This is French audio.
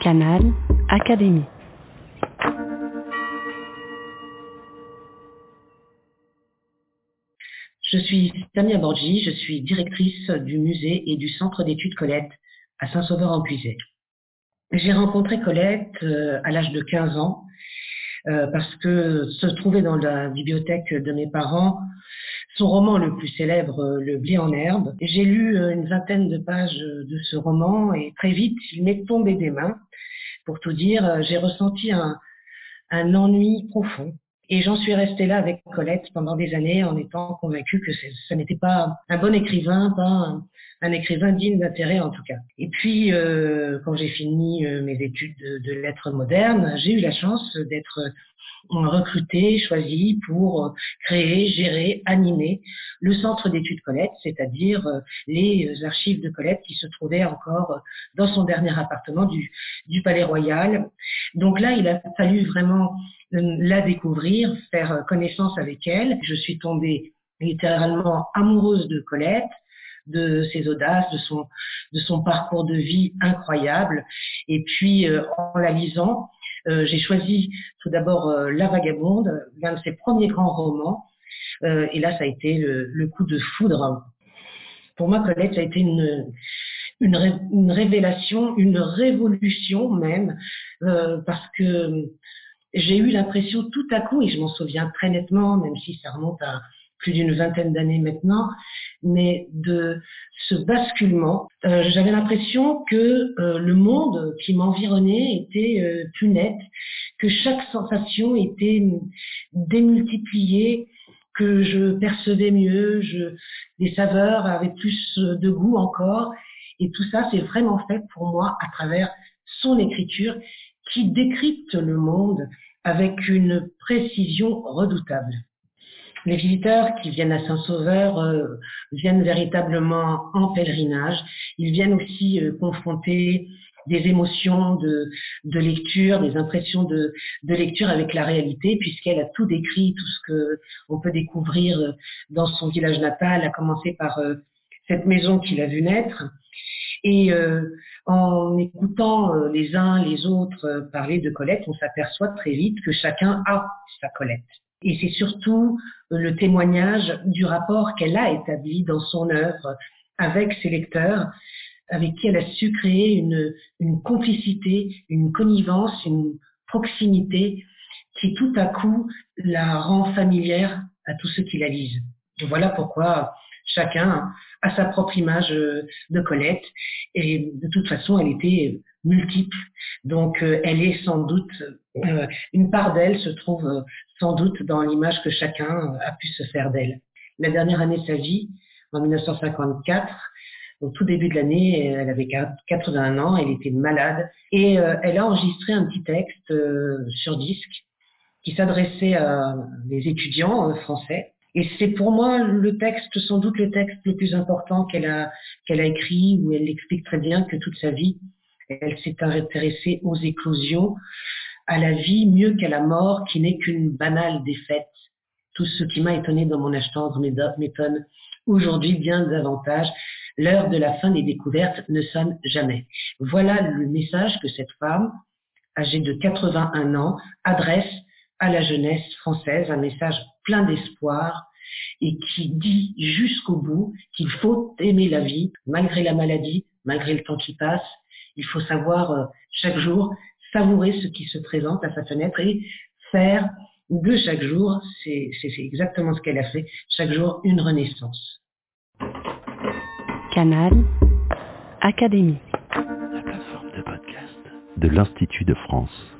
Canal Académie. Je suis Samia Borgi, je suis directrice du musée et du centre d'études Colette à Saint-Sauveur-en-Puisay. J'ai rencontré Colette euh, à l'âge de 15 ans euh, parce que se trouvait dans la bibliothèque de mes parents son roman le plus célèbre, euh, Le blé en herbe. J'ai lu une vingtaine de pages de ce roman et très vite il m'est tombé des mains. Pour tout dire, j'ai ressenti un, ennui profond et j'en suis restée là avec Colette pendant des années en étant convaincue que ce n'était pas un bon écrivain, pas un, écrivain digne d'intérêt en tout cas. Et puis, euh, quand j'ai fini euh, mes études de, de lettres modernes, j'ai eu la chance d'être recruté, choisi pour créer, gérer, animer le centre d'études Colette, c'est-à-dire euh, les archives de Colette qui se trouvaient encore dans son dernier appartement du, Palais Royal. Donc là, il a fallu vraiment euh, la découvrir, faire connaissance avec elle. Je suis tombée littéralement amoureuse de Colette, de ses audaces, de son, parcours de vie incroyable. Et puis, euh, en la lisant, euh, j'ai choisi tout d'abord euh, La Vagabonde, l'un de ses premiers grands romans. Euh, et là, ça a été le, coup de foudre. Pour moi, Colette, ça a été une, révélation, une révolution même, parce que j'ai eu l'impression tout à coup, et je m'en souviens très nettement, même si ça remonte à plus d'une vingtaine d'années maintenant, mais de ce basculement. Euh, j'avais l'impression que euh, le monde qui m'environnait était euh, plus net, que chaque sensation était démultipliée, que je percevais mieux, je, les saveurs avaient plus de goût encore. Et tout ça, c'est vraiment fait pour moi à travers son écriture qui décrypte le monde avec une précision redoutable. Les visiteurs qui viennent à Saint-Sauveur euh, viennent véritablement en pèlerinage. Ils viennent aussi euh, confronter des émotions de, lecture, des impressions de, lecture avec la réalité, puisqu'elle a tout décrit, tout ce que on peut découvrir euh, dans son village natal, à commencer par cette maison qu'il a vu naître. Et en écoutant les uns les autres parler de Colette, on s'aperçoit très vite que chacun a sa Colette. Et c'est surtout le témoignage du rapport qu'elle a établi dans son œuvre avec ses lecteurs, avec qui elle a su créer une, une complicité, une connivence, une proximité qui tout à coup la rend familière à tous ceux qui la lisent. voilà pourquoi chacun a sa propre image de Colette et de toute façon elle était multiple. Donc euh, elle est sans doute, euh, une part d'elle se trouve euh, sans doute dans l'image que chacun a pu se faire d'elle. La dernière année de sa vie, en 1954, au tout début de l'année, elle avait 81 ans, elle était malade et elle a enregistré un petit texte sur disque qui s'adressait à des étudiants français. Et c'est pour moi le texte, sans doute le texte le plus important qu'elle a, qu'elle a écrit, où elle explique très bien que toute sa vie, elle s'est intéressée aux éclosions, à la vie mieux qu'à la mort, qui n'est qu'une banale défaite. Tout ce qui m'a étonné dans mon achetance m'étonne aujourd'hui bien davantage. L'heure de la fin des découvertes ne sonne jamais. Voilà le message que cette femme, âgée de 81 ans, adresse à la jeunesse française, un message plein d'espoir et qui dit jusqu'au bout qu'il faut aimer la vie, malgré la maladie, malgré le temps qui passe, il faut savoir euh, chaque jour savourer ce qui se présente à sa fenêtre et faire de chaque jour, c'est exactement ce qu'elle a fait, chaque jour une renaissance. Canal Académie. La plateforme de podcast de l'Institut de France.